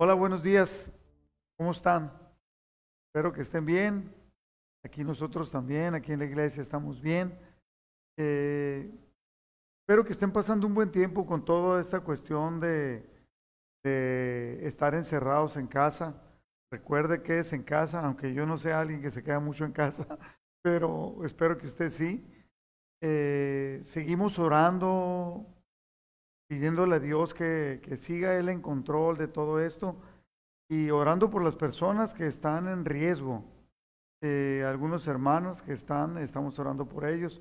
Hola, buenos días. ¿Cómo están? Espero que estén bien. Aquí nosotros también, aquí en la iglesia estamos bien. Eh, espero que estén pasando un buen tiempo con toda esta cuestión de, estar encerrados en casa. Recuerde que es en casa, aunque yo no sea alguien que se queda mucho en casa, pero espero que usted sí. Eh, seguimos orando, pidiéndole a Dios que, que siga Él en control de todo esto y orando por las personas que están en riesgo. Eh, algunos hermanos que están, estamos orando por ellos,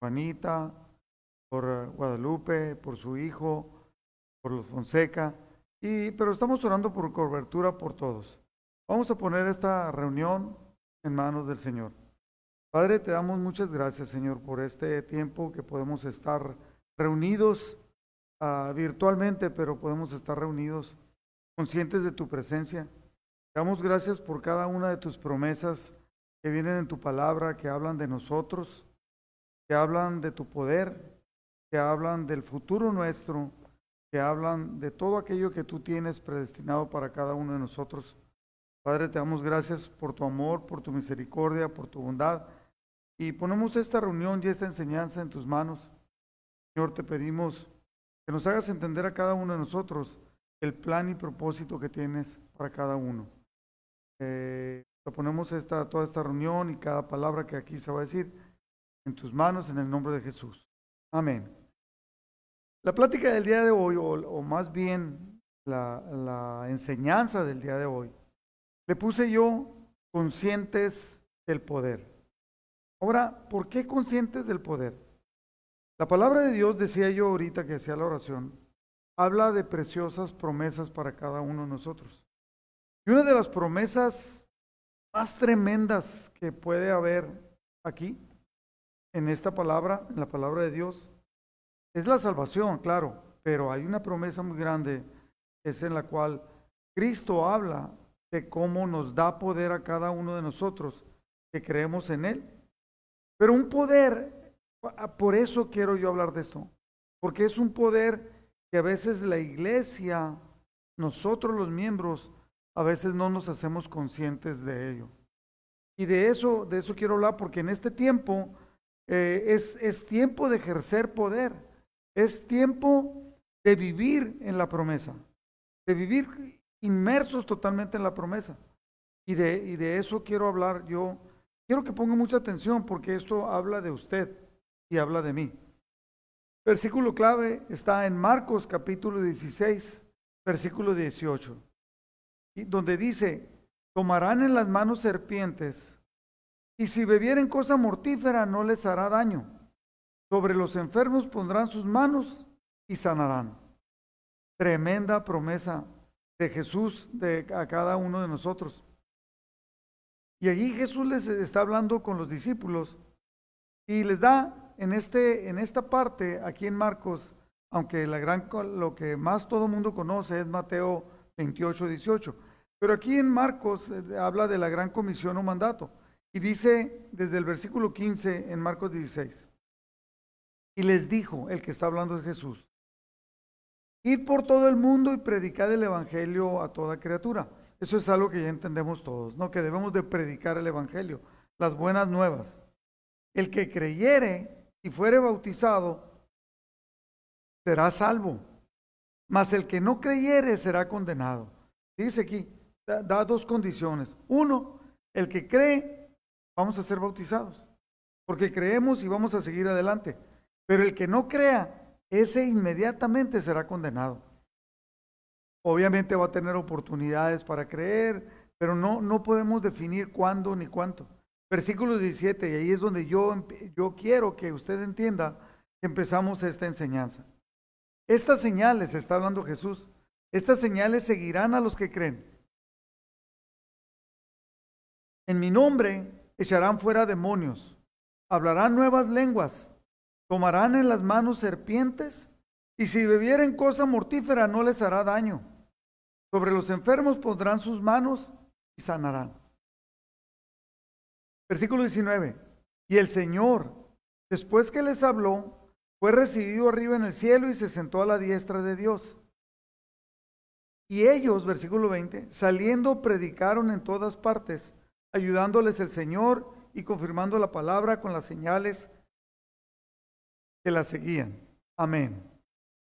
Juanita, por Guadalupe, por su hijo, por los Fonseca, y, pero estamos orando por cobertura por todos. Vamos a poner esta reunión en manos del Señor. Padre, te damos muchas gracias, Señor, por este tiempo que podemos estar reunidos uh, virtualmente, pero podemos estar reunidos conscientes de tu presencia. Damos gracias por cada una de tus promesas que vienen en tu palabra, que hablan de nosotros, que hablan de tu poder, que hablan del futuro nuestro, que hablan de todo aquello que tú tienes predestinado para cada uno de nosotros. Padre, te damos gracias por tu amor, por tu misericordia, por tu bondad. Y ponemos esta reunión y esta enseñanza en tus manos. Señor, te pedimos que nos hagas entender a cada uno de nosotros el plan y propósito que tienes para cada uno. Eh, ponemos esta, toda esta reunión y cada palabra que aquí se va a decir en tus manos en el nombre de Jesús. Amén. La plática del día de hoy, o, más bien la enseñanza del día de hoy, le puse yo conscientes del poder. Ahora, ¿por qué conscientes del poder? La palabra de Dios, decía yo ahorita que hacía la oración, habla de preciosas promesas para cada uno de nosotros. Y una de las promesas más tremendas que puede haber aquí, en esta palabra, en la palabra de Dios, es la salvación, claro, pero hay una promesa muy grande, es en la cual Cristo habla de cómo nos da poder a cada uno de nosotros que creemos en Él pero un poder, por eso quiero yo hablar de esto, porque es un poder que a veces la iglesia, nosotros los miembros, a veces no nos hacemos conscientes de ello. Y de eso, de eso quiero hablar, porque en este tiempo eh, es, es tiempo de ejercer poder, es tiempo de vivir en la promesa, de vivir inmersos totalmente en la promesa. Y de, y de eso quiero hablar yo Quiero que ponga mucha atención porque esto habla de usted y habla de mí. Versículo clave está en Marcos capítulo 16, versículo 18, donde dice, tomarán en las manos serpientes y si bebieren cosa mortífera no les hará daño. Sobre los enfermos pondrán sus manos y sanarán. Tremenda promesa de Jesús de a cada uno de nosotros. Y allí Jesús les está hablando con los discípulos y les da en, este, en esta parte, aquí en Marcos, aunque la gran, lo que más todo mundo conoce es Mateo 28, 18. Pero aquí en Marcos eh, habla de la gran comisión o mandato. Y dice desde el versículo 15 en Marcos 16. Y les dijo, el que está hablando es Jesús, id por todo el mundo y predicad el Evangelio a toda criatura. Eso es algo que ya entendemos todos, ¿no? Que debemos de predicar el Evangelio, las buenas nuevas. El que creyere y fuere bautizado será salvo, mas el que no creyere será condenado. Dice aquí, da, da dos condiciones. Uno, el que cree, vamos a ser bautizados, porque creemos y vamos a seguir adelante. Pero el que no crea, ese inmediatamente será condenado. Obviamente va a tener oportunidades para creer, pero no, no podemos definir cuándo ni cuánto. Versículo 17, y ahí es donde yo, yo quiero que usted entienda que empezamos esta enseñanza. Estas señales, está hablando Jesús, estas señales seguirán a los que creen. En mi nombre echarán fuera demonios, hablarán nuevas lenguas, tomarán en las manos serpientes, y si bebieren cosa mortífera no les hará daño sobre los enfermos pondrán sus manos y sanarán. Versículo 19. Y el Señor, después que les habló, fue recibido arriba en el cielo y se sentó a la diestra de Dios. Y ellos, versículo 20, saliendo predicaron en todas partes, ayudándoles el Señor y confirmando la palabra con las señales que la seguían. Amén.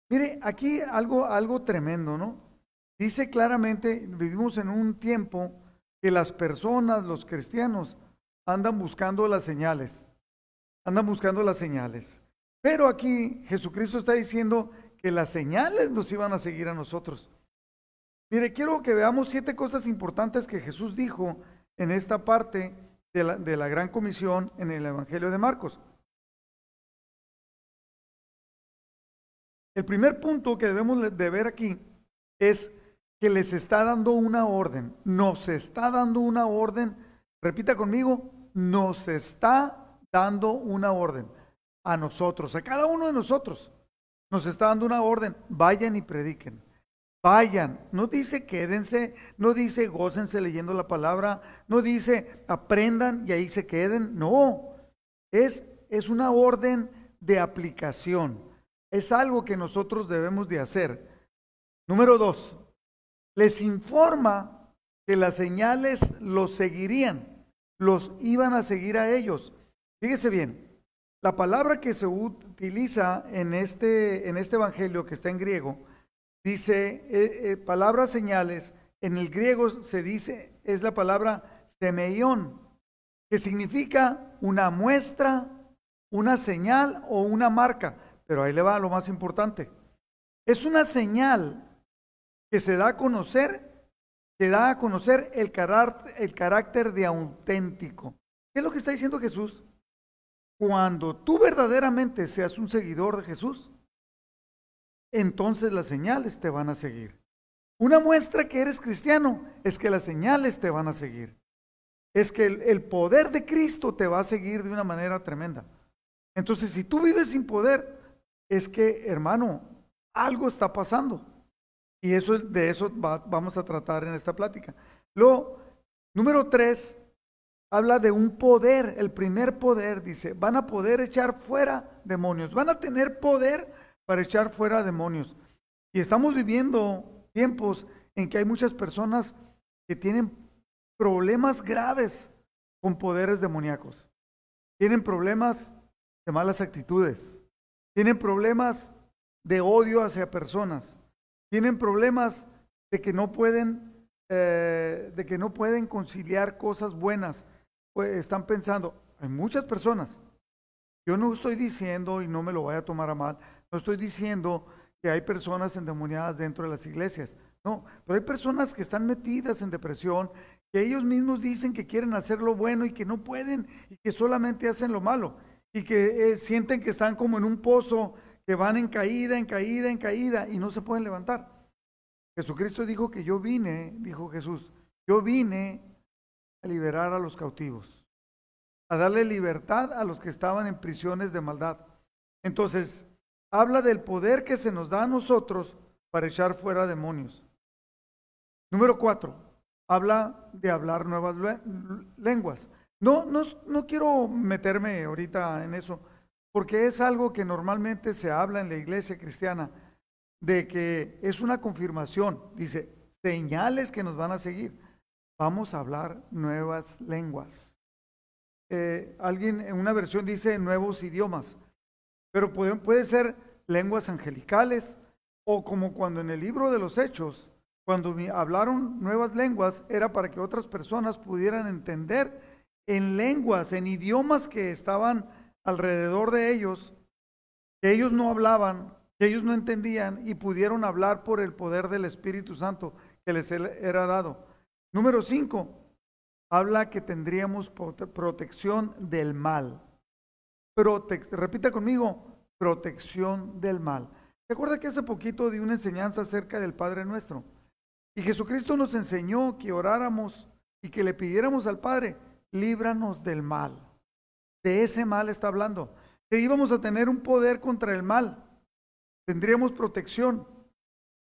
Mire, aquí algo, algo tremendo, ¿no? Dice claramente, vivimos en un tiempo que las personas, los cristianos, andan buscando las señales, andan buscando las señales. Pero aquí Jesucristo está diciendo que las señales nos iban a seguir a nosotros. Mire, quiero que veamos siete cosas importantes que Jesús dijo en esta parte de la, de la gran comisión en el Evangelio de Marcos. El primer punto que debemos de ver aquí es que les está dando una orden, nos está dando una orden, repita conmigo, nos está dando una orden a nosotros, a cada uno de nosotros. Nos está dando una orden, vayan y prediquen. Vayan, no dice quédense, no dice gócense leyendo la palabra, no dice aprendan y ahí se queden, no, es, es una orden de aplicación, es algo que nosotros debemos de hacer. Número dos, les informa que las señales los seguirían, los iban a seguir a ellos. Fíjese bien, la palabra que se utiliza en este, en este evangelio que está en griego, dice eh, eh, palabras señales, en el griego se dice, es la palabra semeión, que significa una muestra, una señal o una marca. Pero ahí le va lo más importante. Es una señal que se da a conocer, que da a conocer el carácter de auténtico. ¿Qué es lo que está diciendo Jesús? Cuando tú verdaderamente seas un seguidor de Jesús, entonces las señales te van a seguir. Una muestra que eres cristiano es que las señales te van a seguir. Es que el, poder de Cristo te va a seguir de una manera tremenda. Entonces, si tú vives sin poder, es que, hermano, algo está pasando. Y eso, de eso vamos a tratar en esta plática. Luego, número tres, habla de un poder, el primer poder, dice, van a poder echar fuera demonios, van a tener poder para echar fuera demonios. Y estamos viviendo tiempos en que hay muchas personas que tienen problemas graves con poderes demoníacos. Tienen problemas de malas actitudes. Tienen problemas de odio hacia personas. Tienen problemas de que no pueden, eh, de que no pueden conciliar cosas buenas. Pues, están pensando, hay muchas personas, yo no estoy diciendo, y no me lo vaya a tomar a mal, no estoy diciendo que hay personas endemoniadas dentro de las iglesias, no, pero hay personas que están metidas en depresión, que ellos mismos dicen que quieren hacer lo bueno y que no pueden y que solamente hacen lo malo y que eh, sienten que están como en un pozo, que van en caída, en caída, en caída y no se pueden levantar. Jesucristo dijo que yo vine, dijo Jesús, yo vine a liberar a los cautivos, a darle libertad a los que estaban en prisiones de maldad. Entonces, habla del poder que se nos da a nosotros para echar fuera demonios. Número cuatro, habla de hablar nuevas lenguas. No, no, no quiero meterme ahorita en eso, porque es algo que normalmente se habla en la iglesia cristiana, de que es una confirmación, dice, señales que nos van a seguir vamos a hablar nuevas lenguas. Eh, alguien en una versión dice nuevos idiomas, pero puede, puede ser lenguas angelicales o como cuando en el libro de los hechos, cuando hablaron nuevas lenguas, era para que otras personas pudieran entender en lenguas, en idiomas que estaban alrededor de ellos, que ellos no hablaban, que ellos no entendían y pudieron hablar por el poder del Espíritu Santo que les era dado. Número cinco, habla que tendríamos protección del mal. repita conmigo, protección del mal. Recuerda que hace poquito di una enseñanza acerca del Padre Nuestro? Y Jesucristo nos enseñó que oráramos y que le pidiéramos al Padre, líbranos del mal. De ese mal está hablando. Que íbamos a tener un poder contra el mal. Tendríamos protección.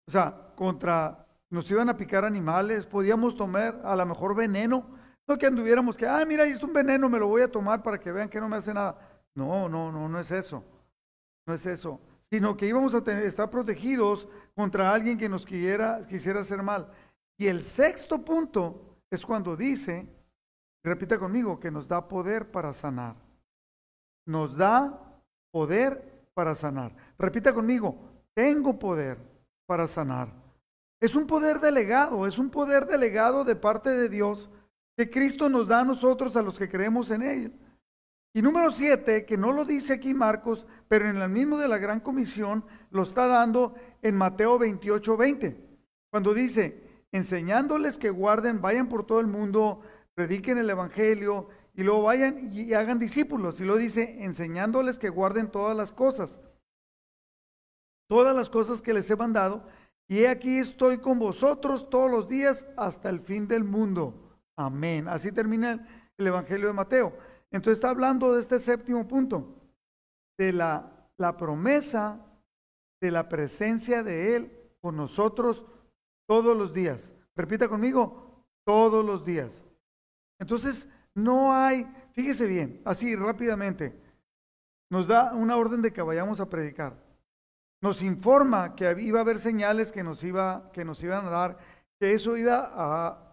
O sea, contra nos iban a picar animales, podíamos tomar a lo mejor veneno, no que anduviéramos que, ah, mira, ahí está un veneno, me lo voy a tomar para que vean que no me hace nada. No, no, no, no es eso, no es eso. sino que íbamos a tener, estar protegidos contra alguien que nos quisiera, quisiera hacer mal. Y el sexto punto es cuando dice, repita conmigo, que nos da poder para sanar. Nos da poder para sanar. Repita conmigo, tengo poder para sanar. Es un poder delegado, es un poder delegado de parte de Dios que Cristo nos da a nosotros, a los que creemos en Él. Y número siete, que no lo dice aquí Marcos, pero en el mismo de la Gran Comisión lo está dando en Mateo 28, 20, cuando dice, enseñándoles que guarden, vayan por todo el mundo, prediquen el Evangelio y luego vayan y hagan discípulos. Y lo dice, enseñándoles que guarden todas las cosas, todas las cosas que les he mandado. Y he aquí estoy con vosotros todos los días hasta el fin del mundo. Amén. Así termina el Evangelio de Mateo. Entonces está hablando de este séptimo punto, de la, la promesa de la presencia de Él con nosotros todos los días. Repita conmigo, todos los días. Entonces, no hay, fíjese bien, así rápidamente, nos da una orden de que vayamos a predicar. Nos informa que iba a haber señales que nos, iba, que nos iban a dar, que eso iba a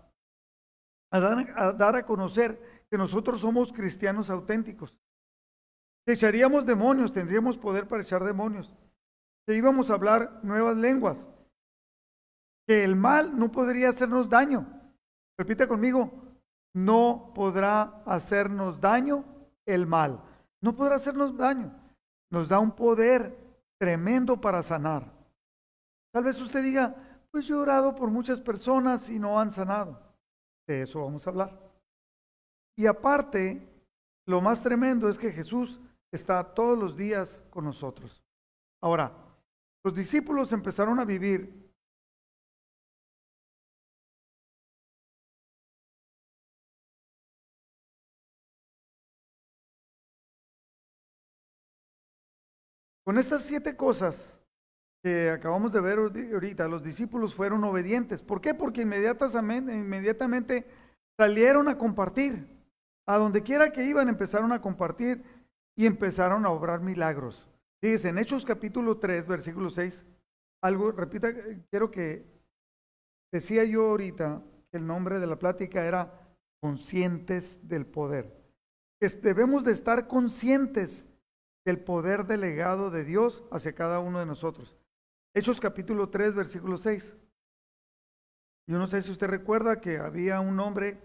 a dar, a conocer que nosotros somos cristianos auténticos. Que echaríamos demonios, tendríamos poder para echar demonios. Que íbamos a hablar nuevas lenguas. Que el mal no podría hacernos daño. Repita conmigo, no podrá hacernos daño el mal. No podrá hacernos daño. Nos da un poder tremendo para sanar. Tal vez usted diga, pues yo he orado por muchas personas y no han sanado. De eso vamos a hablar. Y aparte, lo más tremendo es que Jesús está todos los días con nosotros. Ahora, los discípulos empezaron a vivir Con estas siete cosas que acabamos de ver ahorita, los discípulos fueron obedientes. ¿Por qué? Porque inmediatamente, inmediatamente salieron a compartir. A donde quiera que iban empezaron a compartir y empezaron a obrar milagros. Fíjense, en Hechos capítulo 3, versículo 6, algo, repita, quiero que decía yo ahorita que el nombre de la plática era conscientes del poder. debemos de estar conscientes del poder delegado de Dios hacia cada uno de nosotros. Hechos capítulo 3, versículo 6. Yo no sé si usted recuerda que había un hombre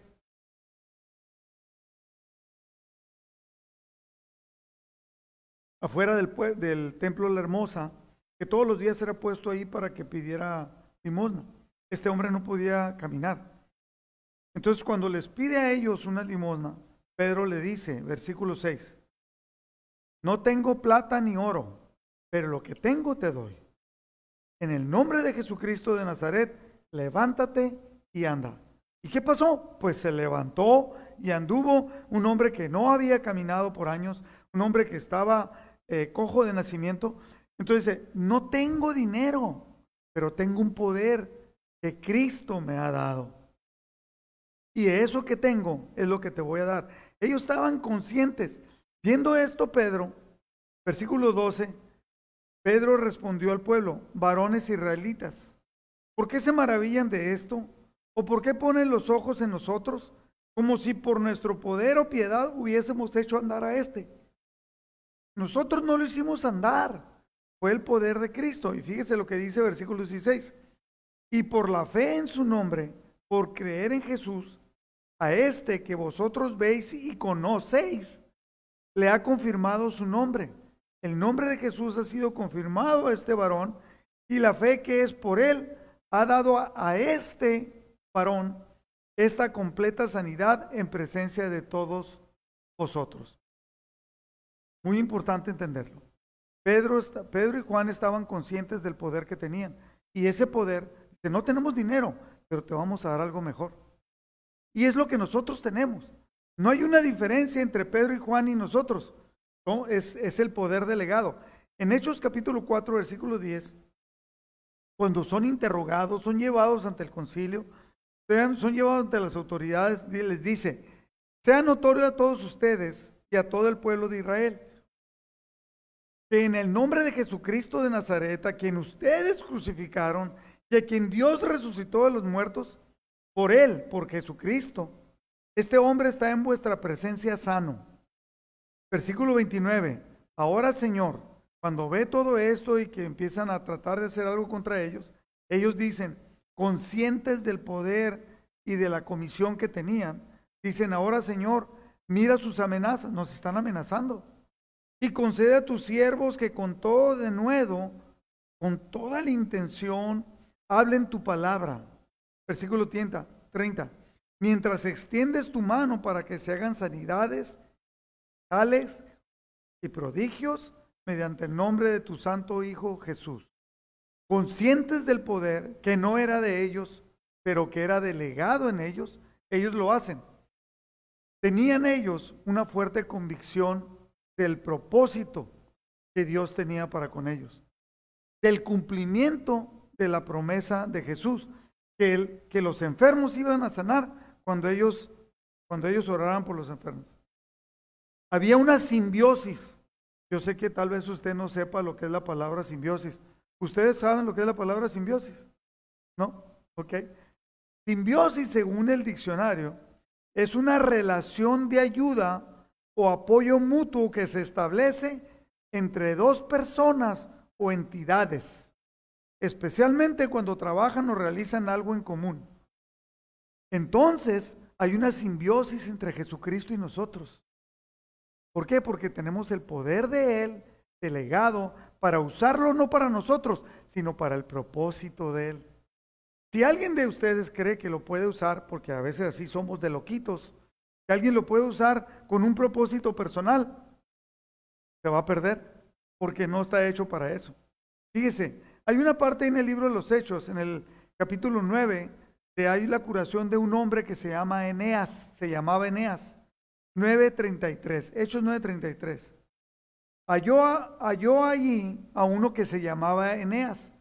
afuera del, del templo de la hermosa, que todos los días era puesto ahí para que pidiera limosna. Este hombre no podía caminar. Entonces cuando les pide a ellos una limosna, Pedro le dice, versículo 6, no tengo plata ni oro, pero lo que tengo te doy en el nombre de Jesucristo de Nazaret, levántate y anda. ¿Y qué pasó? Pues se levantó y anduvo un hombre que no había caminado por años, un hombre que estaba eh, cojo de nacimiento. Entonces dice, no tengo dinero, pero tengo un poder que Cristo me ha dado. Y eso que tengo es lo que te voy a dar. Ellos estaban conscientes. Viendo esto, Pedro, versículo 12, Pedro respondió al pueblo, varones israelitas, ¿por qué se maravillan de esto? ¿O por qué ponen los ojos en nosotros? Como si por nuestro poder o piedad hubiésemos hecho andar a este. Nosotros no lo hicimos andar, fue el poder de Cristo. Y fíjese lo que dice versículo 16. Y por la fe en su nombre, por creer en Jesús, a este que vosotros veis y conocéis, le ha confirmado su nombre el nombre de Jesús ha sido confirmado a este varón y la fe que es por él ha dado a, este varón esta completa sanidad en presencia de todos vosotros. Muy importante entenderlo. Pedro, Pedro y Juan estaban conscientes del poder que tenían. Y ese poder, que no tenemos dinero, pero te vamos a dar algo mejor. Y es lo que nosotros tenemos. No hay una diferencia entre Pedro y Juan y nosotros. Es, es el poder delegado. En Hechos capítulo 4, versículo 10, cuando son interrogados, son llevados ante el concilio, son llevados ante las autoridades, les dice, sea notorio a todos ustedes y a todo el pueblo de Israel, que en el nombre de Jesucristo de Nazaret, a quien ustedes crucificaron y a quien Dios resucitó de los muertos, por él, por Jesucristo, este hombre está en vuestra presencia sano. Versículo 29. Ahora, Señor, cuando ve todo esto y que empiezan a tratar de hacer algo contra ellos, ellos dicen, conscientes del poder y de la comisión que tenían, dicen, ahora, Señor, mira sus amenazas, nos están amenazando. Y concede a tus siervos que con todo de nuevo, con toda la intención, hablen tu palabra. Versículo 30. Mientras extiendes tu mano para que se hagan sanidades, tales y prodigios mediante el nombre de tu santo Hijo Jesús. Conscientes del poder que no era de ellos, pero que era delegado en ellos, ellos lo hacen. Tenían ellos una fuerte convicción del propósito que Dios tenía para con ellos, del cumplimiento de la promesa de Jesús, que, que los enfermos iban a sanar cuando ellos, cuando ellos oraran por los enfermos. Había una simbiosis. Yo sé que tal vez usted no sepa lo que es la palabra simbiosis. ¿Ustedes saben lo que es la palabra simbiosis? ¿No? Ok. Simbiosis, según el diccionario, es una relación de ayuda o apoyo mutuo que se establece entre dos personas o entidades, especialmente cuando trabajan o realizan algo en común. Entonces hay una simbiosis entre Jesucristo y nosotros. ¿Por qué? Porque tenemos el poder de Él delegado para usarlo no para nosotros, sino para el propósito de Él. Si alguien de ustedes cree que lo puede usar, porque a veces así somos de loquitos, que alguien lo puede usar con un propósito personal, se va a perder porque no está hecho para eso. Fíjese, hay una parte en el libro de los Hechos, en el capítulo 9, de hay la curación de un hombre que se llama Eneas, se llamaba Eneas. 9.33, Hechos 9.33. Halló, halló allí a uno que se llamaba Eneas,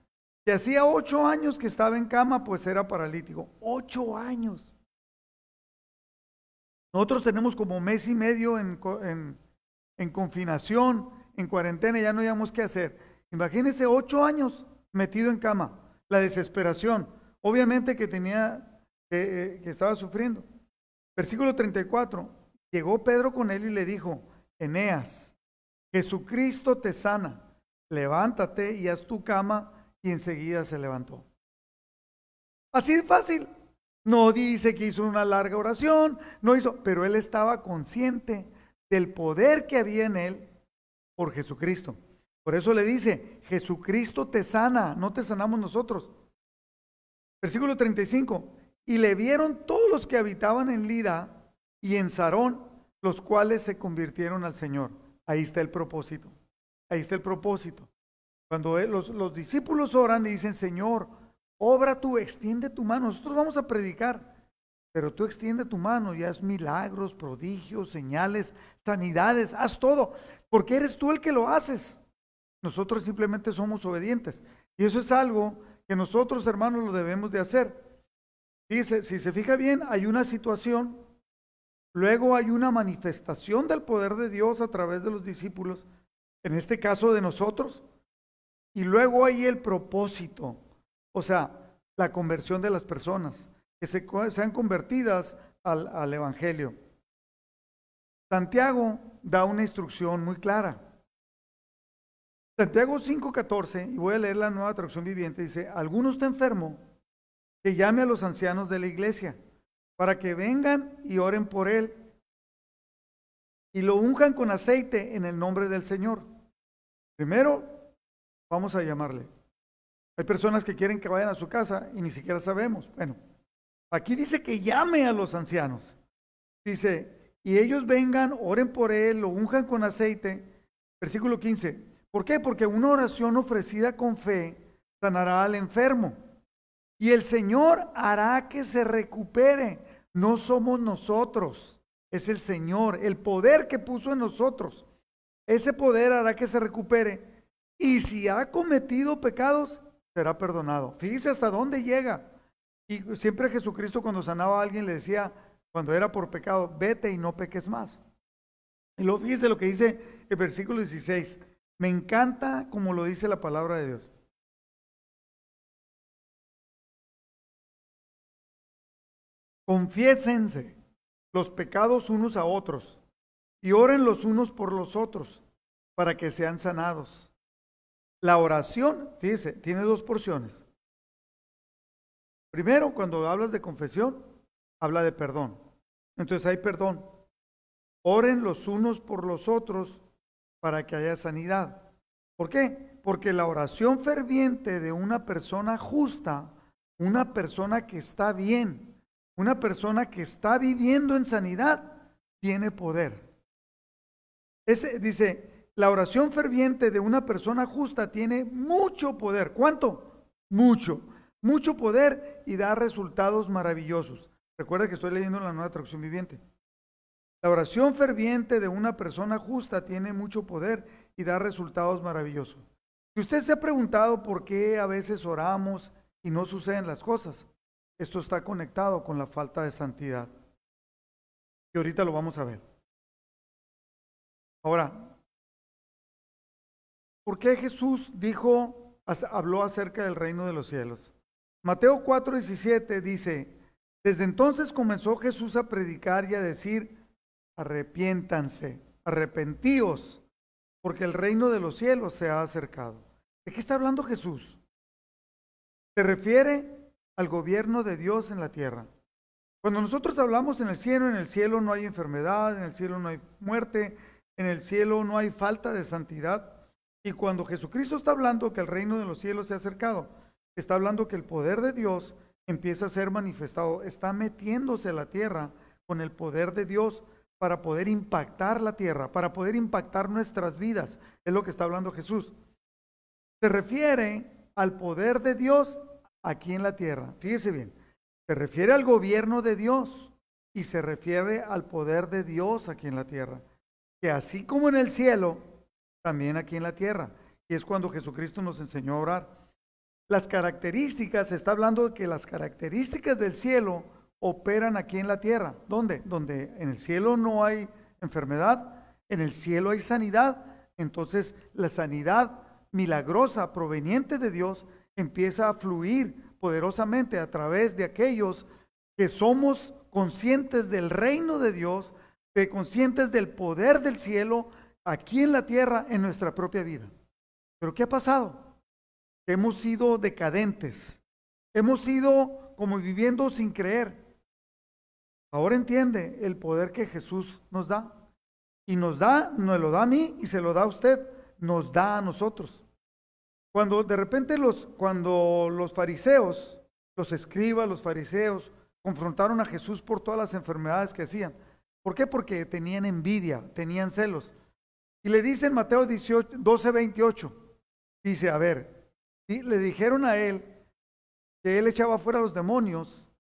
que hacía ocho años que estaba en cama, pues era paralítico. Ocho años. Nosotros tenemos como mes y medio en, confinación, en cuarentena, ya no hayamos qué hacer. Imagínense ocho años metido en cama, la desesperación, obviamente que tenía, que estaba sufriendo. Versículo 34, llegó Pedro con él y le dijo, Eneas, Jesucristo te sana, levántate y haz tu cama, y enseguida se levantó. Así de fácil. No dice que hizo una larga oración, no hizo, pero él estaba consciente del poder que había en él por Jesucristo. Por eso le dice, Jesucristo te sana, no te sanamos nosotros. Versículo 35, y le vieron todos los que habitaban en Lida y en Sarón, los cuales se convirtieron al Señor. Ahí está el propósito, ahí está el propósito. Cuando los, los discípulos oran y dicen, Señor, Obra tú, extiende tu mano. Nosotros vamos a predicar, pero tú extiende tu mano y haz milagros, prodigios, señales, sanidades, haz todo, porque eres tú el que lo haces. Nosotros simplemente somos obedientes. Y eso es algo que nosotros, hermanos, lo debemos de hacer. Dice, si se fija bien, hay una situación, luego hay una manifestación del poder de Dios a través de los discípulos, en este caso de nosotros, y luego hay el propósito o sea, la conversión de las personas, que se, sean convertidas al, al Evangelio. Santiago da una instrucción muy clara. Santiago 5:14, y voy a leer la nueva traducción viviente, dice, alguno está enfermo, que llame a los ancianos de la iglesia para que vengan y oren por él y lo unjan con aceite en el nombre del Señor. Primero, vamos a llamarle. Hay personas que quieren que vayan a su casa y ni siquiera sabemos. Bueno, aquí dice que llame a los ancianos. Dice, y ellos vengan, oren por él, lo unjan con aceite. Versículo 15. ¿Por qué? Porque una oración ofrecida con fe sanará al enfermo. Y el Señor hará que se recupere. No somos nosotros, es el Señor, el poder que puso en nosotros. Ese poder hará que se recupere. Y si ha cometido pecados, será perdonado. Fíjese hasta dónde llega. Y siempre Jesucristo cuando sanaba a alguien le decía, cuando era por pecado, vete y no peques más. Y luego fíjese lo que dice el versículo 16, Me encanta como lo dice la palabra de Dios. Confiésense los pecados unos a otros y oren los unos por los otros para que sean sanados. La oración, fíjese, tiene dos porciones. Primero, cuando hablas de confesión, habla de perdón. Entonces hay perdón. Oren los unos por los otros para que haya sanidad. ¿Por qué? Porque la oración ferviente de una persona justa, una persona que está bien, una persona que está viviendo en sanidad, tiene poder. Ese, dice, la oración ferviente de una persona justa tiene mucho poder. ¿Cuánto? Mucho. Mucho poder y da resultados maravillosos. Recuerda que estoy leyendo la nueva traducción viviente. La oración ferviente de una persona justa tiene mucho poder y da resultados maravillosos. Si usted se ha preguntado por qué a veces oramos y no suceden las cosas, esto está conectado con la falta de santidad. Y ahorita lo vamos a ver. Ahora, ¿por qué Jesús dijo, habló acerca del reino de los cielos? Mateo 4:17 dice, desde entonces comenzó Jesús a predicar y a decir, arrepiéntanse, arrepentíos, porque el reino de los cielos se ha acercado. ¿De qué está hablando Jesús? Se refiere al gobierno de Dios en la tierra. Cuando nosotros hablamos en el cielo, en el cielo no hay enfermedad, en el cielo no hay muerte, en el cielo no hay falta de santidad. Y cuando Jesucristo está hablando que el reino de los cielos se ha acercado, está hablando que el poder de Dios empieza a ser manifestado, está metiéndose a la tierra con el poder de Dios para poder impactar la tierra, para poder impactar nuestras vidas. Es lo que está hablando Jesús. Se refiere al poder de Dios aquí en la tierra. Fíjese bien, se refiere al gobierno de Dios y se refiere al poder de Dios aquí en la tierra. Que así como en el cielo, también aquí en la tierra. Y es cuando Jesucristo nos enseñó a orar. Las características, está hablando de que las características del cielo operan aquí en la tierra. ¿Dónde? Donde en el cielo no hay enfermedad, en el cielo hay sanidad. Entonces la sanidad milagrosa proveniente de Dios empieza a fluir poderosamente a través de aquellos que somos conscientes del reino de Dios, que conscientes del poder del cielo aquí en la tierra, en nuestra propia vida. Pero ¿qué ha pasado? Hemos sido decadentes, hemos sido como viviendo sin creer. Ahora entiende el poder que Jesús nos da. Y nos da, nos lo da a mí y se lo da a usted, nos da a nosotros. Cuando de repente los, cuando los fariseos, los escribas, los fariseos, confrontaron a Jesús por todas las enfermedades que hacían. ¿Por qué? Porque tenían envidia, tenían celos. Y le dicen Mateo 18, 12, 28, dice, a ver, y le dijeron a él que él echaba fuera los demonios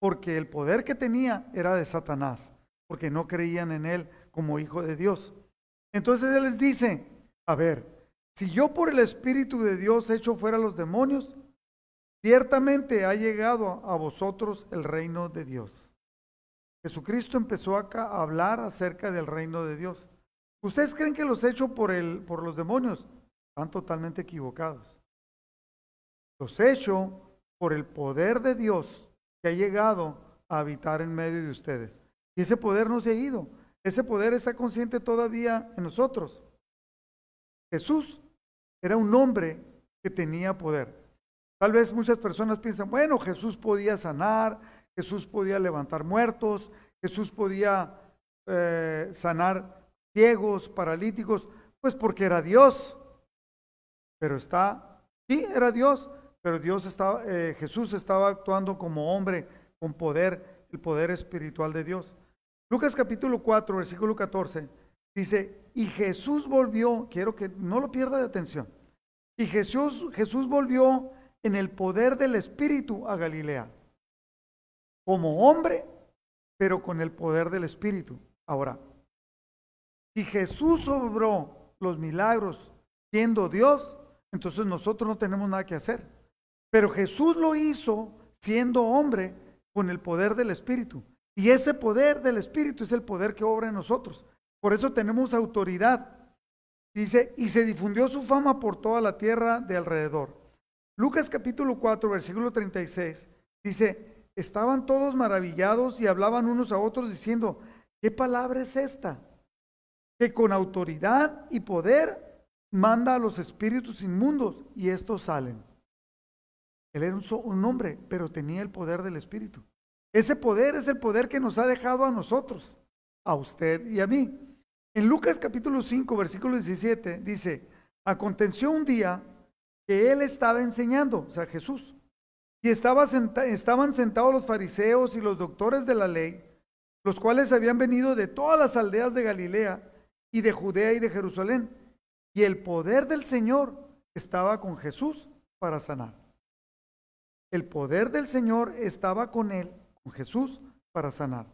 porque el poder que tenía era de Satanás, porque no creían en él como hijo de Dios. Entonces él les dice, a ver, si yo por el Espíritu de Dios echo fuera los demonios, ciertamente ha llegado a vosotros el reino de Dios. Jesucristo empezó acá a hablar acerca del reino de Dios. ¿Ustedes creen que los echo por, el, por los demonios? Están totalmente equivocados. Los echo por el poder de Dios que ha llegado a habitar en medio de ustedes. Y ese poder no se ha ido. Ese poder está consciente todavía en nosotros. Jesús era un hombre que tenía poder. Tal vez muchas personas piensan, bueno, Jesús podía sanar, Jesús podía levantar muertos, Jesús podía eh, sanar ciegos, paralíticos, pues porque era Dios. Pero está, sí, era Dios, pero Dios estaba, eh, Jesús estaba actuando como hombre con poder, el poder espiritual de Dios. Lucas capítulo 4, versículo 14 Dice, y Jesús volvió, quiero que no lo pierda de atención, y Jesús, Jesús volvió en el poder del Espíritu a Galilea, como hombre, pero con el poder del Espíritu. Ahora, si Jesús obró los milagros siendo Dios, entonces nosotros no tenemos nada que hacer. Pero Jesús lo hizo siendo hombre con el poder del Espíritu. Y ese poder del Espíritu es el poder que obra en nosotros. Por eso tenemos autoridad. Dice, y se difundió su fama por toda la tierra de alrededor. Lucas capítulo 4, versículo 36, dice, estaban todos maravillados y hablaban unos a otros diciendo, ¿qué palabra es esta? Que con autoridad y poder manda a los espíritus inmundos y estos salen. Él era un, hombre, pero tenía el poder del espíritu. Ese poder es el poder que nos ha dejado a nosotros, a usted y a mí. En Lucas capítulo 5, versículo 17, dice, aconteció un día que él estaba enseñando, o sea, Jesús, y estaba estaban sentados los fariseos y los doctores de la ley, los cuales habían venido de todas las aldeas de Galilea y de Judea y de Jerusalén, y el poder del Señor estaba con Jesús para sanar. El poder del Señor estaba con él, con Jesús, para sanar.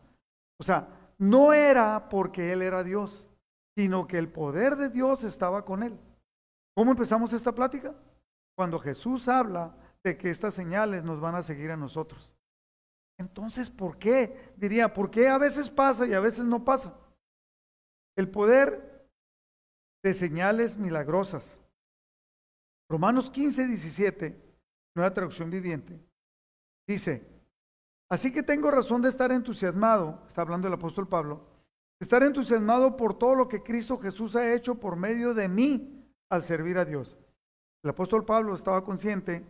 O sea, no era porque él era Dios, sino que el poder de Dios estaba con él. ¿Cómo empezamos esta plática? Cuando Jesús habla de que estas señales nos van a seguir a nosotros. Entonces, ¿por qué? Diría, ¿por qué a veces pasa y a veces no pasa? El poder de señales milagrosas. Romanos 15, 17, nueva traducción viviente, dice, así que tengo razón de estar entusiasmado, está hablando el apóstol Pablo, Estar entusiasmado por todo lo que Cristo Jesús ha hecho por medio de mí al servir a Dios. El apóstol Pablo estaba consciente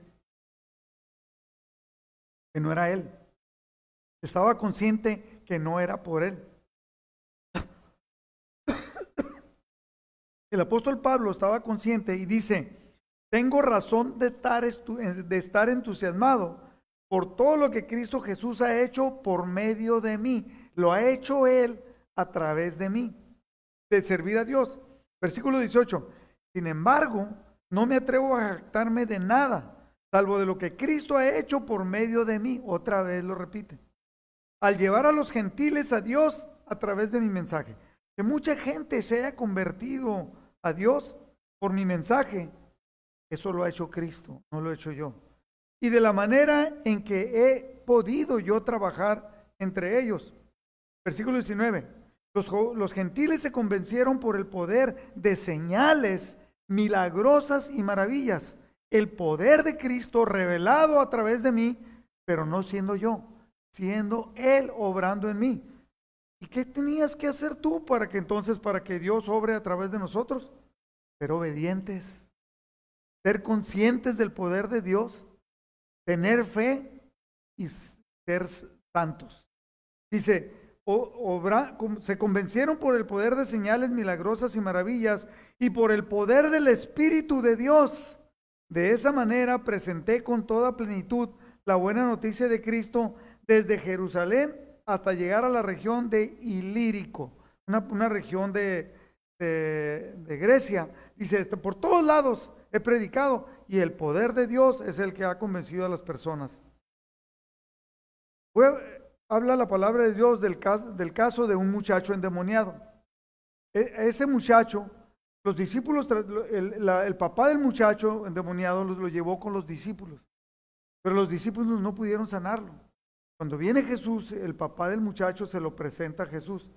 que no era él. Estaba consciente que no era por él. El apóstol Pablo estaba consciente y dice, tengo razón de estar, de estar entusiasmado por todo lo que Cristo Jesús ha hecho por medio de mí. Lo ha hecho Él a través de mí, de servir a Dios. Versículo 18. Sin embargo, no me atrevo a jactarme de nada, salvo de lo que Cristo ha hecho por medio de mí. Otra vez lo repite. Al llevar a los gentiles a Dios a través de mi mensaje. Que mucha gente se haya convertido a Dios por mi mensaje. Eso lo ha hecho Cristo, no lo he hecho yo. Y de la manera en que he podido yo trabajar entre ellos. Versículo 19. Los, gentiles se convencieron por el poder de señales milagrosas y maravillas. El poder de Cristo revelado a través de mí, pero no siendo yo, siendo Él obrando en mí. ¿Y qué tenías que hacer tú para que entonces, para que Dios obre a través de nosotros? Ser obedientes, ser conscientes del poder de Dios, tener fe y ser santos. Dice, obra, se convencieron por el poder de señales milagrosas y maravillas y por el poder del Espíritu de Dios. De esa manera presenté con toda plenitud la buena noticia de Cristo desde Jerusalén hasta llegar a la región de Ilírico, una, región de, de, Grecia. Dice, este, por todos lados he predicado y el poder de Dios es el que ha convencido a las personas habla la palabra de Dios del caso, del caso de un muchacho endemoniado. E, ese muchacho, los discípulos, el, papá del muchacho endemoniado lo, lo llevó con los discípulos, pero los discípulos no pudieron sanarlo. Cuando viene Jesús, el papá del muchacho se lo presenta a Jesús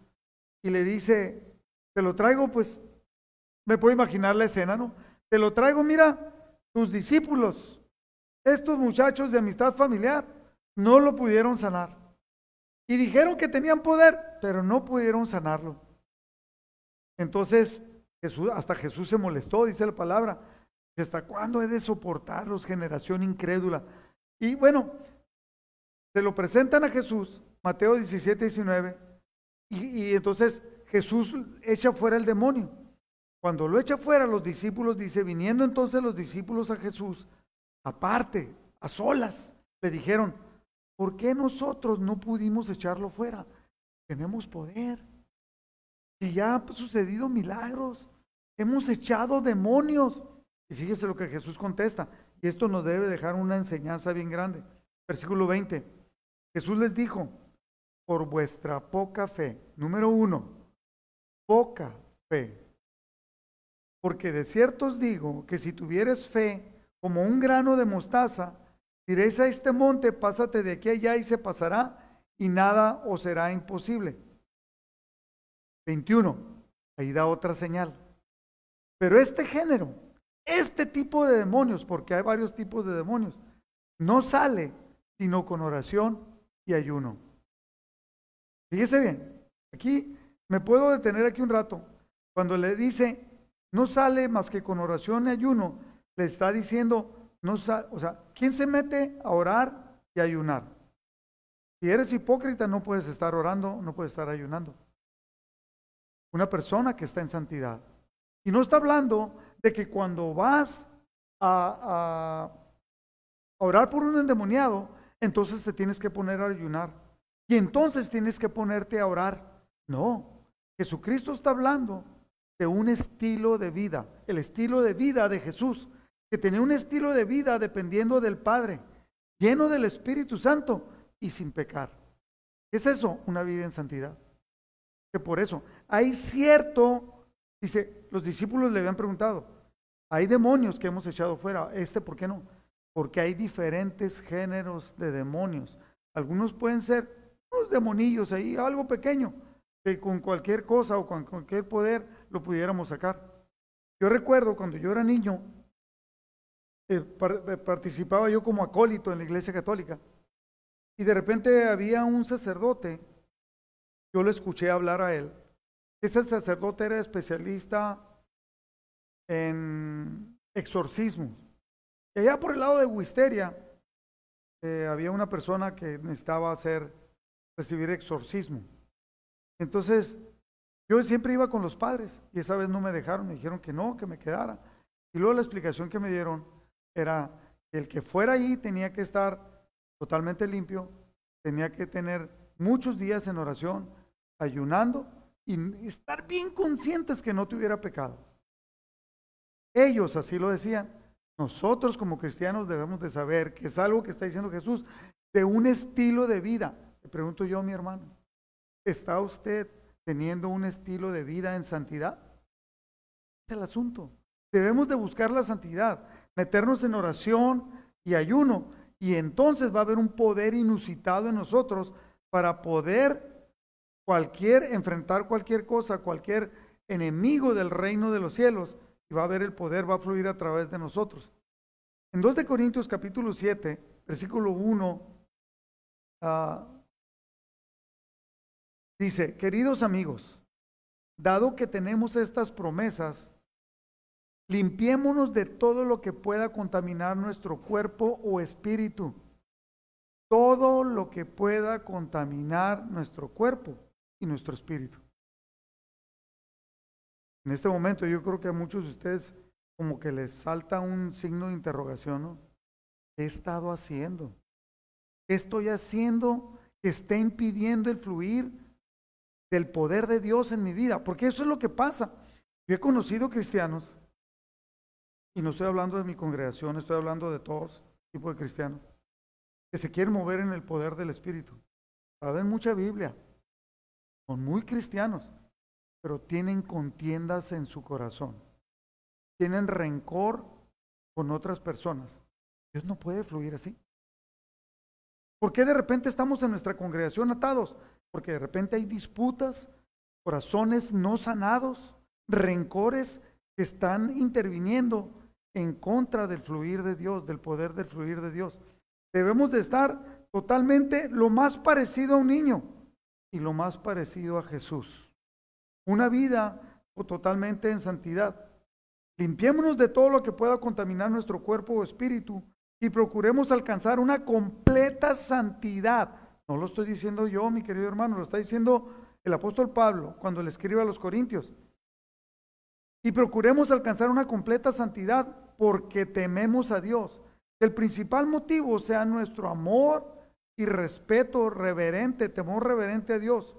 y le dice, te lo traigo, pues, me puedo imaginar la escena, ¿no? Te lo traigo, mira, tus discípulos, estos muchachos de amistad familiar, no lo pudieron sanar. Y dijeron que tenían poder, pero no pudieron sanarlo. Entonces, Jesús, hasta Jesús se molestó, dice la palabra. ¿Hasta cuándo he de soportarlos, generación incrédula? Y bueno, se lo presentan a Jesús, Mateo 17, 19, y, y entonces Jesús echa fuera el demonio. Cuando lo echa fuera, los discípulos, dice, viniendo entonces los discípulos a Jesús, aparte, a solas, le dijeron, ¿Por qué nosotros no pudimos echarlo fuera? Tenemos poder. Y ya han sucedido milagros. Hemos echado demonios. Y fíjese lo que Jesús contesta. Y esto nos debe dejar una enseñanza bien grande. Versículo 20. Jesús les dijo, por vuestra poca fe. Número uno, poca fe. Porque de cierto os digo que si tuvieres fe como un grano de mostaza, Diréis a este monte, pásate de aquí allá y se pasará, y nada os será imposible. 21. Ahí da otra señal. Pero este género, este tipo de demonios, porque hay varios tipos de demonios, no sale sino con oración y ayuno. Fíjese bien, aquí me puedo detener aquí un rato. Cuando le dice, no sale más que con oración y ayuno, le está diciendo, no o sea, ¿quién se mete a orar y ayunar? Si eres hipócrita, no puedes estar orando, no puedes estar ayunando. Una persona que está en santidad. Y no está hablando de que cuando vas a, a orar por un endemoniado, entonces te tienes que poner a ayunar. Y entonces tienes que ponerte a orar. No, Jesucristo está hablando de un estilo de vida, el estilo de vida de Jesús, que tenía un estilo de vida dependiendo del Padre, lleno del Espíritu Santo y sin pecar. ¿Qué es eso? Una vida en santidad. Que por eso hay cierto, dice, los discípulos le habían preguntado, hay demonios que hemos echado fuera, este ¿por qué no? Porque hay diferentes géneros de demonios. Algunos pueden ser unos demonillos ahí, algo pequeño, que con cualquier cosa o con cualquier poder lo pudiéramos sacar. Yo recuerdo cuando yo era niño, eh, eh, participaba yo como acólito en la iglesia católica y de repente había un sacerdote, yo le escuché hablar a él. Ese sacerdote era especialista en exorcismos. Y allá por el lado de Wisteria eh, había una persona que necesitaba hacer, recibir exorcismo. Entonces, yo siempre iba con los padres y esa vez no me dejaron, me dijeron que no, que me quedara. Y luego la explicación que me dieron era que el que fuera ahí tenía que estar totalmente limpio, tenía que tener muchos días en oración, ayunando y estar bien conscientes que no tuviera pecado. Ellos así lo decían. Nosotros como cristianos debemos de saber que es algo que está diciendo Jesús, de un estilo de vida. Le pregunto yo, mi hermano, ¿está usted teniendo un estilo de vida en santidad? Es el asunto. Debemos de buscar la santidad, meternos en oración y ayuno, y entonces va a haber un poder inusitado en nosotros para poder cualquier enfrentar cualquier cosa, cualquier enemigo del reino de los cielos, y va a haber el poder, va a fluir a través de nosotros. En 2 de Corintios capítulo 7, versículo 1, Dice, queridos amigos, dado que tenemos estas promesas, limpiémonos de todo lo que pueda contaminar nuestro cuerpo o espíritu. Todo lo que pueda contaminar nuestro cuerpo y nuestro espíritu. En este momento yo creo que a muchos de ustedes como que les salta un signo de interrogación. ¿Qué he estado haciendo? ¿Qué estoy haciendo que esté impidiendo el fluir del poder de Dios en mi vida, porque eso es lo que pasa. Yo he conocido cristianos, y no estoy hablando de mi congregación, estoy hablando de todos tipos de cristianos, que se quieren mover en el poder del Espíritu. Saben mucha Biblia, son muy cristianos, pero tienen contiendas en su corazón, tienen rencor con otras personas. Dios no puede fluir así. ¿Por qué de repente estamos en nuestra congregación atados? Porque de repente hay disputas, corazones no sanados, rencores que están interviniendo en contra del fluir de Dios, del poder del fluir de Dios. Debemos de estar totalmente lo más parecido a un niño y lo más parecido a Jesús. Una vida totalmente en santidad. Limpiémonos de todo lo que pueda contaminar nuestro cuerpo o espíritu y procuremos alcanzar una completa santidad no lo estoy diciendo yo, mi querido hermano, lo está diciendo el apóstol Pablo cuando le escribe a los Corintios. Y procuremos alcanzar una completa santidad porque tememos a Dios. El principal motivo sea nuestro amor y respeto reverente, temor reverente a Dios.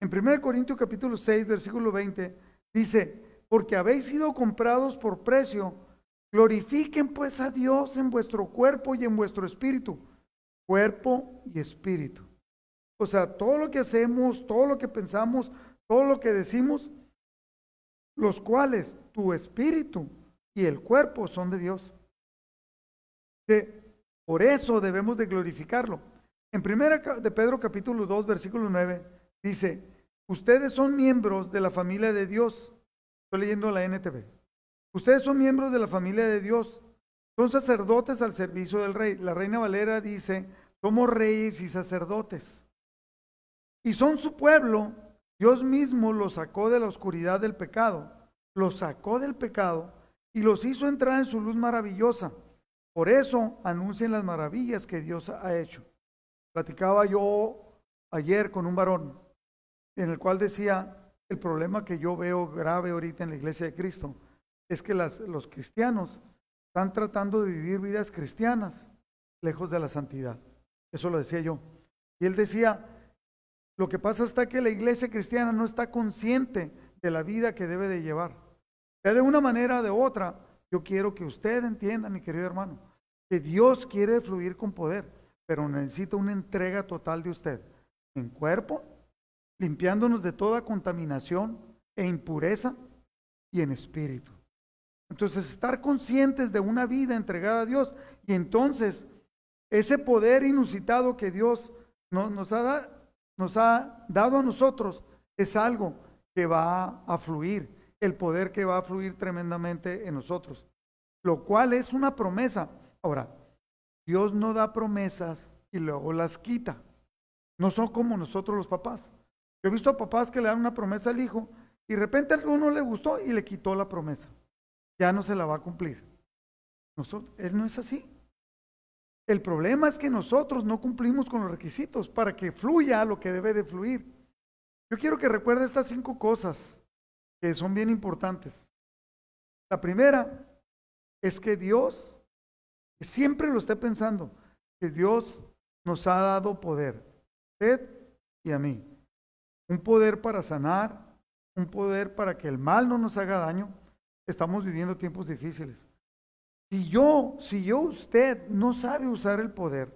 En 1 Corintios capítulo 6, versículo 20, dice, porque habéis sido comprados por precio, glorifiquen pues a Dios en vuestro cuerpo y en vuestro espíritu cuerpo y espíritu. O sea, todo lo que hacemos, todo lo que pensamos, todo lo que decimos, los cuales tu espíritu y el cuerpo son de Dios. por eso debemos de glorificarlo. En primera de Pedro capítulo 2, versículo 9, dice, ustedes son miembros de la familia de Dios. Estoy leyendo la NTV. Ustedes son miembros de la familia de Dios. Son sacerdotes al servicio del rey. La reina Valera dice, somos reyes y sacerdotes. Y son su pueblo. Dios mismo los sacó de la oscuridad del pecado. Los sacó del pecado y los hizo entrar en su luz maravillosa. Por eso anuncien las maravillas que Dios ha hecho. Platicaba yo ayer con un varón en el cual decía, el problema que yo veo grave ahorita en la iglesia de Cristo es que los cristianos están tratando de vivir vidas cristianas lejos de la santidad. Eso lo decía yo. Y él decía, lo que pasa está que la iglesia cristiana no está consciente de la vida que debe de llevar. De una manera o de otra, yo quiero que usted entienda, mi querido hermano, que Dios quiere fluir con poder, pero necesita una entrega total de usted, en cuerpo, limpiándonos de toda contaminación e impureza y en espíritu. Entonces, estar conscientes de una vida entregada a Dios y entonces ese poder inusitado que Dios nos, ha, nos ha dado a nosotros es algo que va a fluir, el poder que va a fluir tremendamente en nosotros, lo cual es una promesa. Ahora, Dios no da promesas y luego las quita. No son como nosotros los papás. Yo he visto papás que le dan una promesa al hijo y de repente a uno le gustó y le quitó la promesa. Ya no se la va a cumplir. Nosotros, él no es así. El problema es que nosotros no cumplimos con los requisitos para que fluya lo que debe de fluir. Yo quiero que recuerde estas cinco cosas que son bien importantes. La primera es que Dios, siempre lo esté pensando, que Dios nos ha dado poder, usted y a mí. Un poder para sanar, un poder para que el mal no nos haga daño. Estamos viviendo tiempos difíciles. Si yo, si yo usted no sabe usar el poder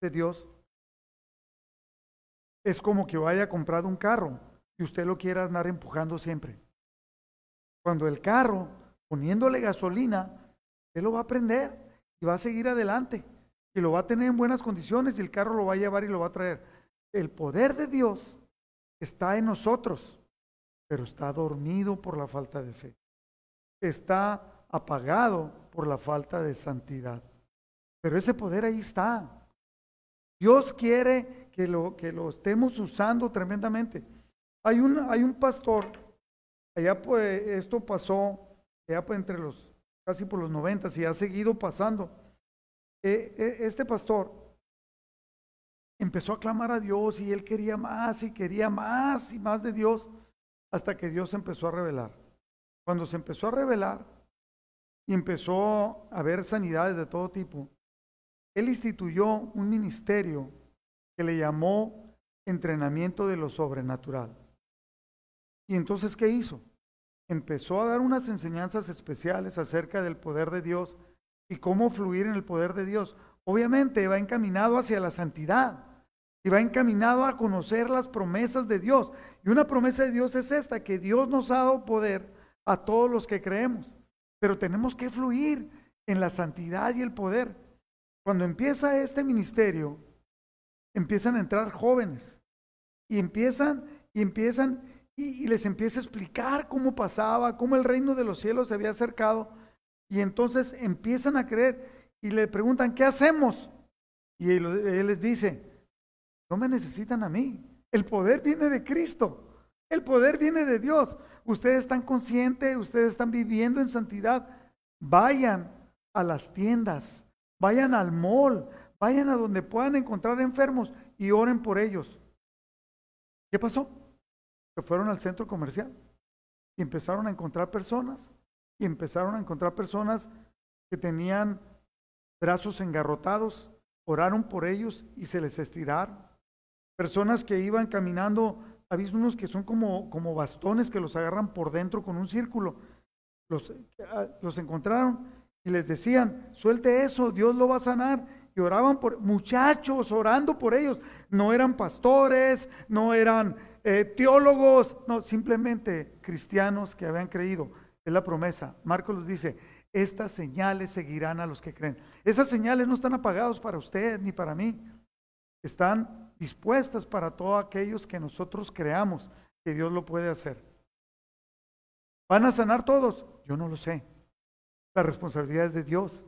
de Dios, es como que vaya a comprar un carro y usted lo quiera andar empujando siempre. Cuando el carro, poniéndole gasolina, él lo va a prender y va a seguir adelante y lo va a tener en buenas condiciones y el carro lo va a llevar y lo va a traer. El poder de Dios está en nosotros, pero está dormido por la falta de fe. Está apagado por la falta de santidad. Pero ese poder ahí está. Dios quiere que lo, que lo estemos usando tremendamente. Hay un, hay un pastor, allá pues esto pasó, allá pues entre los, casi por los noventas y ha seguido pasando. E, e, este pastor empezó a clamar a Dios y él quería más y quería más y más de Dios hasta que Dios empezó a revelar. Cuando se empezó a revelar y empezó a haber sanidades de todo tipo, él instituyó un ministerio que le llamó entrenamiento de lo sobrenatural. Y entonces, ¿qué hizo? Empezó a dar unas enseñanzas especiales acerca del poder de Dios y cómo fluir en el poder de Dios. Obviamente va encaminado hacia la santidad y va encaminado a conocer las promesas de Dios. Y una promesa de Dios es esta, que Dios nos ha dado poder a todos los que creemos. Pero tenemos que fluir en la santidad y el poder. Cuando empieza este ministerio, empiezan a entrar jóvenes y empiezan y empiezan y, les empieza a explicar cómo pasaba, cómo el reino de los cielos se había acercado. Y entonces empiezan a creer y le preguntan, ¿qué hacemos? Y él, les dice, no me necesitan a mí. El poder viene de Cristo. El poder viene de Dios. Ustedes están conscientes, ustedes están viviendo en santidad. Vayan a las tiendas, vayan al mall, vayan a donde puedan encontrar enfermos y oren por ellos. ¿Qué pasó? Se fueron al centro comercial y empezaron a encontrar personas y empezaron a encontrar personas que tenían brazos engarrotados, oraron por ellos y se les estiraron. Personas que iban caminando, había unos que son como, como bastones que los agarran por dentro con un círculo. Los, ah, los encontraron y les decían, suelte eso, Dios lo va a sanar. Y oraban por muchachos, orando por ellos. No eran pastores, no eran eh, teólogos, no, simplemente cristianos que habían creído. Es la promesa. Marcos les dice, estas señales seguirán a los que creen. Esas señales no están apagadas para usted ni para mí. Están dispuestas para todos aquellos que nosotros creamos que Dios lo puede hacer. ¿Van a sanar todos? Yo no lo sé. La responsabilidad es de Dios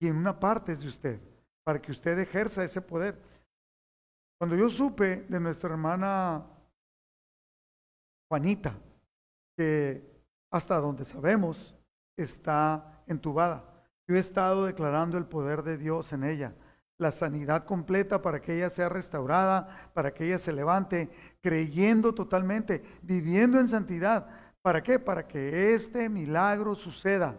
y en una parte es de usted, para que usted ejerza ese poder. Cuando yo supe de nuestra hermana Juanita, que hasta donde sabemos está entubada, yo he estado declarando el poder de Dios en ella, la sanidad completa para que ella sea restaurada, para que ella se levante, creyendo totalmente, viviendo en santidad. ¿Para qué? Para que este milagro suceda.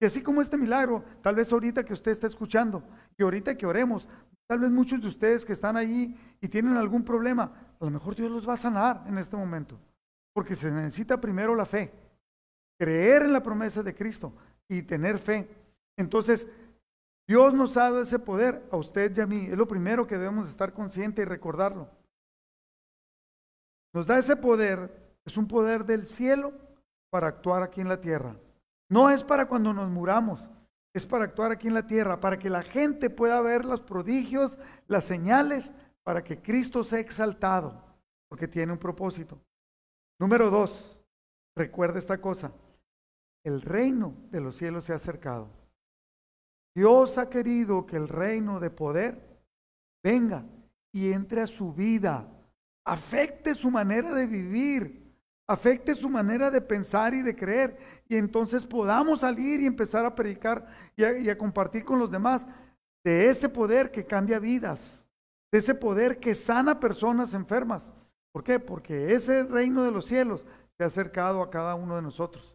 Y así como este milagro, tal vez ahorita que usted está escuchando y ahorita que oremos, tal vez muchos de ustedes que están allí y tienen algún problema, a lo mejor Dios los va a sanar en este momento. Porque se necesita primero la fe, creer en la promesa de Cristo y tener fe. Entonces, Dios nos ha dado ese poder a usted y a mí. Es lo primero que debemos estar conscientes y recordarlo. Nos da ese poder, es un poder del cielo para actuar aquí en la tierra. No es para cuando nos muramos, es para actuar aquí en la tierra, para que la gente pueda ver los prodigios, las señales, para que Cristo sea exaltado, porque tiene un propósito. Número dos, recuerda esta cosa, el reino de los cielos se ha acercado. Dios ha querido que el reino de poder venga y entre a su vida, afecte su manera de vivir, afecte su manera de pensar y de creer, y entonces podamos salir y empezar a predicar y a, compartir con los demás de ese poder que cambia vidas, de ese poder que sana personas enfermas. ¿Por qué? Porque ese reino de los cielos se ha acercado a cada uno de nosotros.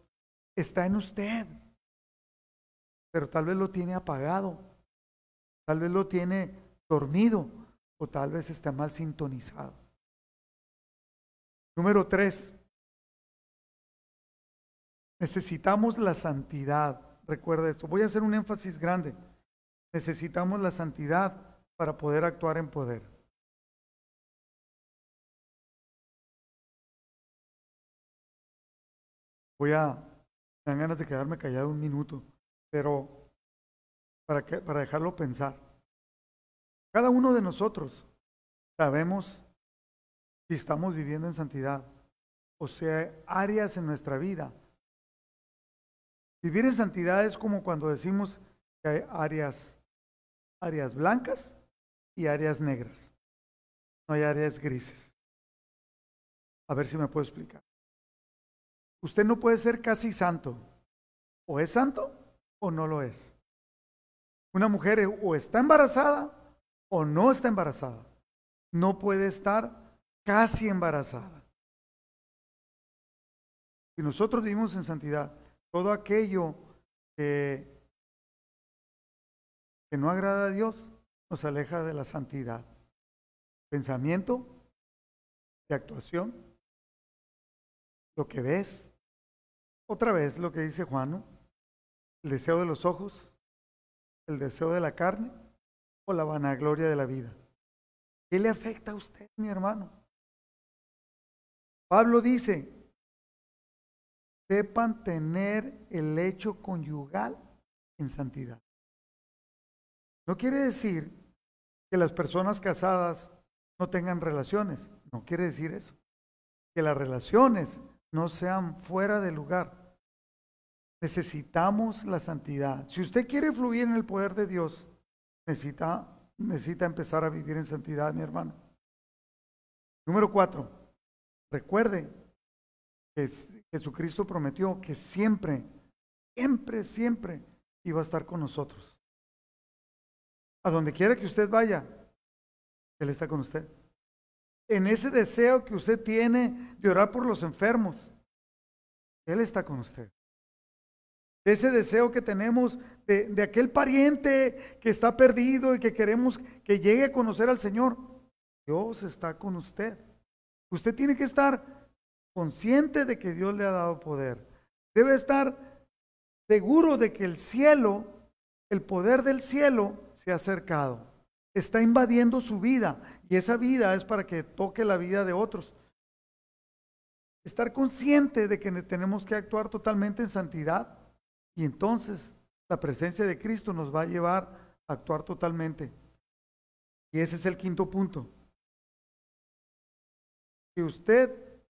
Está en usted pero tal vez lo tiene apagado, tal vez lo tiene dormido o tal vez está mal sintonizado. Número tres, necesitamos la santidad. Recuerda esto, voy a hacer un énfasis grande. Necesitamos la santidad para poder actuar en poder. Voy a, me dan ganas de quedarme callado un minuto. Pero para, para dejarlo pensar, cada uno de nosotros sabemos si estamos viviendo en santidad o sea áreas en nuestra vida. Vivir en santidad es como cuando decimos que hay áreas, áreas blancas y áreas negras. No hay áreas grises. A ver si me puedo explicar. Usted no puede ser casi santo. O es santo o no lo es. Una mujer o está embarazada o no está embarazada. No puede estar casi embarazada. Si nosotros vivimos en santidad, todo aquello que, no agrada a Dios nos aleja de la santidad. Pensamiento, de actuación, lo que ves. Otra vez lo que dice Juan, el deseo de los ojos, el deseo de la carne o la vanagloria de la vida. ¿Qué le afecta a usted, mi hermano? Pablo dice, sepan tener el hecho conyugal en santidad. No quiere decir que las personas casadas no tengan relaciones, no quiere decir eso. Que las relaciones no sean fuera de lugar, Necesitamos la santidad. Si usted quiere fluir en el poder de Dios, necesita, necesita empezar a vivir en santidad, mi hermano. Número cuatro, recuerde que Jesucristo prometió que siempre, siempre, siempre iba a estar con nosotros. A donde quiera que usted vaya, Él está con usted. En ese deseo que usted tiene de orar por los enfermos, Él está con usted de ese deseo que tenemos de, aquel pariente que está perdido y que queremos que llegue a conocer al Señor. Dios está con usted. Usted tiene que estar consciente de que Dios le ha dado poder. Debe estar seguro de que el cielo, el poder del cielo, se ha acercado. Está invadiendo su vida y esa vida es para que toque la vida de otros. Estar consciente de que tenemos que actuar totalmente en santidad y entonces la presencia de Cristo nos va a llevar a actuar totalmente. Y ese es el quinto punto. Que usted,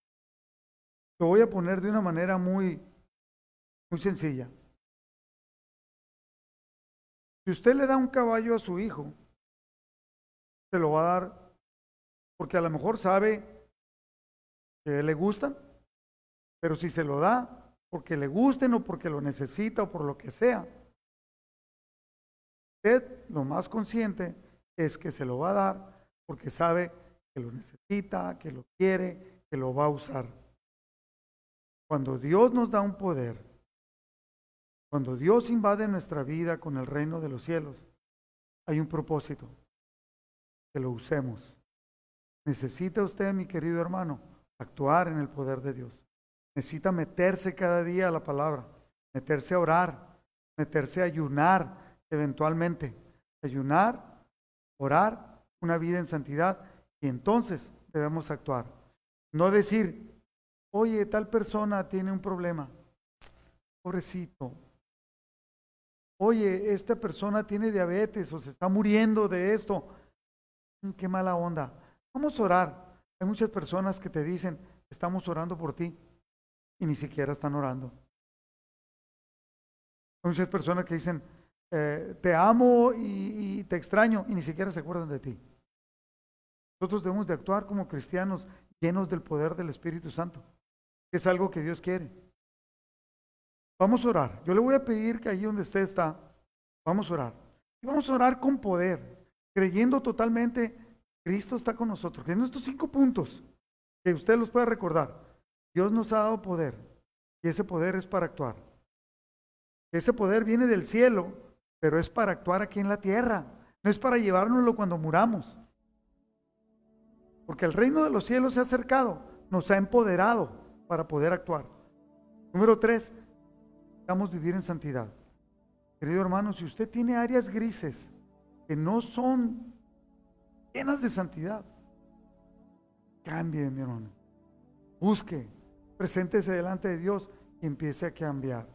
lo voy a poner de una manera muy, muy sencilla. Si usted le da un caballo a su hijo, se lo va a dar porque a lo mejor sabe que le gustan, pero si se lo da porque le gusten o porque lo necesita o por lo que sea, usted lo más consciente es que se lo va a dar porque sabe que lo necesita, que lo quiere, que lo va a usar. Cuando Dios nos da un poder, cuando Dios invade nuestra vida con el reino de los cielos, hay un propósito, que lo usemos. Necesita usted, mi querido hermano, actuar en el poder de Dios. Necesita meterse cada día a la palabra, meterse a orar, meterse a ayunar eventualmente. Ayunar, orar, una vida en santidad y entonces debemos actuar. No decir, oye, tal persona tiene un problema. Pobrecito. Oye, esta persona tiene diabetes o se está muriendo de esto. Mm, qué mala onda. Vamos a orar. Hay muchas personas que te dicen, estamos orando por ti y ni siquiera están orando. Hay muchas personas que dicen, eh, te amo y, te extraño y ni siquiera se acuerdan de ti. Nosotros debemos de actuar como cristianos llenos del poder del Espíritu Santo es algo que Dios quiere. Vamos a orar. Yo le voy a pedir que ahí donde usted está, vamos a orar. Y vamos a orar con poder, creyendo totalmente, Cristo está con nosotros. Que en estos cinco puntos, que usted los pueda recordar, Dios nos ha dado poder y ese poder es para actuar. Ese poder viene del cielo, pero es para actuar aquí en la tierra. No es para llevárnoslo cuando muramos. Porque el reino de los cielos se ha acercado, nos ha empoderado para poder actuar. Número tres, a vivir en santidad. Querido hermano, si usted tiene áreas grises que no son llenas de santidad, cambie, mi hermano. Busque, preséntese delante de Dios y empiece a cambiar.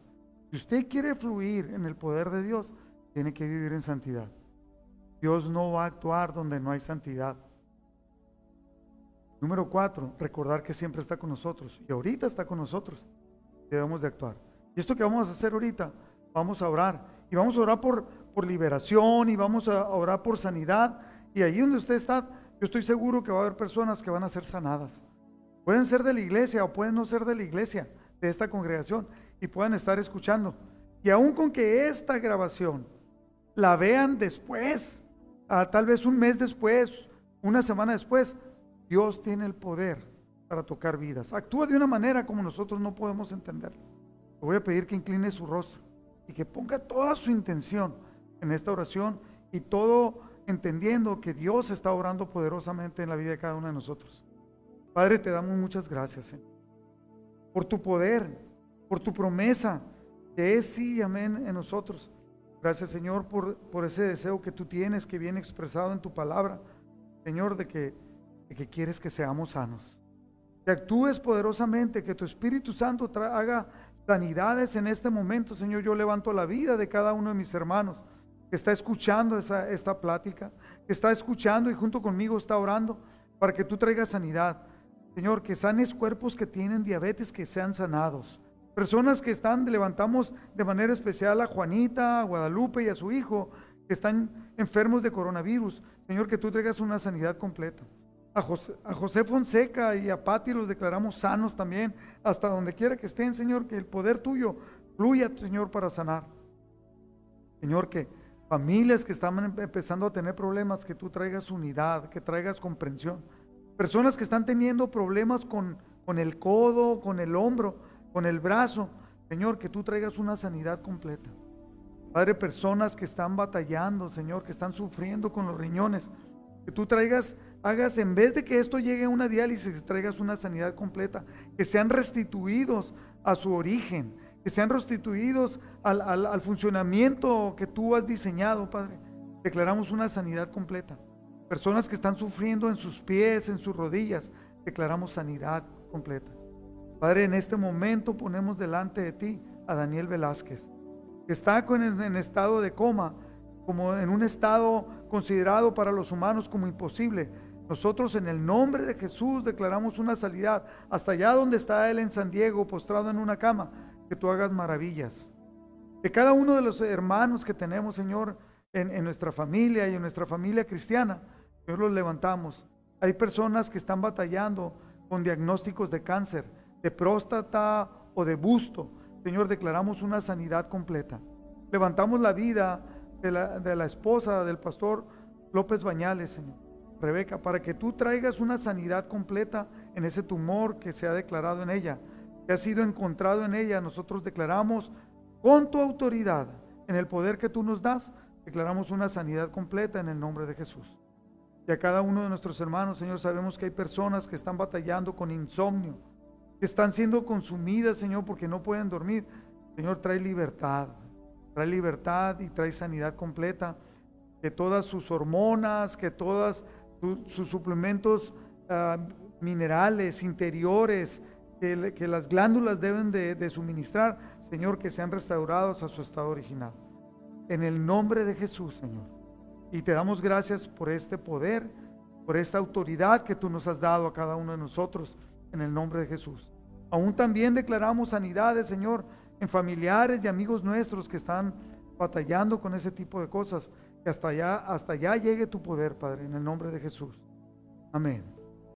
Si usted quiere fluir en el poder de Dios, tiene que vivir en santidad. Dios no va a actuar donde no hay santidad. Número cuatro, recordar que siempre está con nosotros y ahorita está con nosotros. Debemos de actuar. Y esto que vamos a hacer ahorita, vamos a orar. Y vamos a orar por, por liberación y vamos a orar por sanidad. Y ahí donde usted está, yo estoy seguro que va a haber personas que van a ser sanadas. Pueden ser de la iglesia o pueden no ser de la iglesia, de esta congregación, y puedan estar escuchando. Y aún con que esta grabación la vean después, tal vez un mes después, una semana después, Dios tiene el poder para tocar vidas. Actúa de una manera como nosotros no podemos entender. Le voy a pedir que incline su rostro y que ponga toda su intención en esta oración y todo entendiendo que Dios está orando poderosamente en la vida de cada uno de nosotros. Padre, te damos muchas gracias por tu poder, por tu promesa, que es sí, amén, en nosotros. Gracias, Señor, por, por ese deseo que tú tienes, que viene expresado en tu palabra, Señor, de que que quieres que seamos sanos. Que actúes poderosamente, que tu Espíritu Santo haga sanidades en este momento, Señor. Yo levanto la vida de cada uno de mis hermanos que está escuchando esa, esta plática, que está escuchando y junto conmigo está orando para que tú traigas sanidad. Señor, que sanes cuerpos que tienen diabetes, que sean sanados. Personas que están, levantamos de manera especial a Juanita, a Guadalupe y a su hijo, que están enfermos de coronavirus. Señor, que tú traigas una sanidad completa. A José, Fonseca y a Pati los declaramos sanos también, hasta donde quiera que estén, Señor, que el poder tuyo fluya, Señor, para sanar. Señor, que familias que están empezando a tener problemas, que tú traigas unidad, que traigas comprensión. Personas que están teniendo problemas con, con el codo, con el hombro, con el brazo. Señor, que tú traigas una sanidad completa. Padre, personas que están batallando, Señor, que están sufriendo con los riñones. Que tú traigas, hagas, en vez de que esto llegue a una diálisis, traigas una sanidad completa, que sean restituidos a su origen, que sean restituidos al, al funcionamiento que tú has diseñado, Padre. Declaramos una sanidad completa. Personas que están sufriendo en sus pies, en sus rodillas, declaramos sanidad completa. Padre, en este momento ponemos delante de ti a Daniel Velázquez, que está en estado de coma, como en un estado considerado para los humanos como imposible. Nosotros en el nombre de Jesús declaramos una salida hasta allá donde está Él en San Diego, postrado en una cama, que tú hagas maravillas. De cada uno de los hermanos que tenemos, Señor, en, nuestra familia y en nuestra familia cristiana. Señor, los levantamos. Hay personas que están batallando con diagnósticos de cáncer, de próstata o de busto. Señor, declaramos una sanidad completa. Levantamos la vida de la, de la esposa del pastor López Bañales, Señor. Rebeca, para que tú traigas una sanidad completa en ese tumor que se ha declarado en ella, que ha sido encontrado en ella. Nosotros declaramos con tu autoridad, en el poder que tú nos das, declaramos una sanidad completa en el nombre de Jesús. Y a cada uno de nuestros hermanos, Señor, sabemos que hay personas que están batallando con insomnio, que están siendo consumidas, Señor, porque no pueden dormir. Señor, trae libertad, trae libertad y trae sanidad completa. Que todas sus hormonas, que todas sus suplementos ah, minerales interiores, que, las glándulas deben de, de suministrar, Señor, que sean restaurados a su estado original. En el nombre de Jesús, Señor. Y te damos gracias por este poder, por esta autoridad que tú nos has dado a cada uno de nosotros, en el nombre de Jesús. Aún también declaramos sanidades, Señor, en familiares y amigos nuestros que están batallando con ese tipo de cosas. Que hasta allá, hasta allá llegue tu poder, Padre, en el nombre de Jesús. Amén.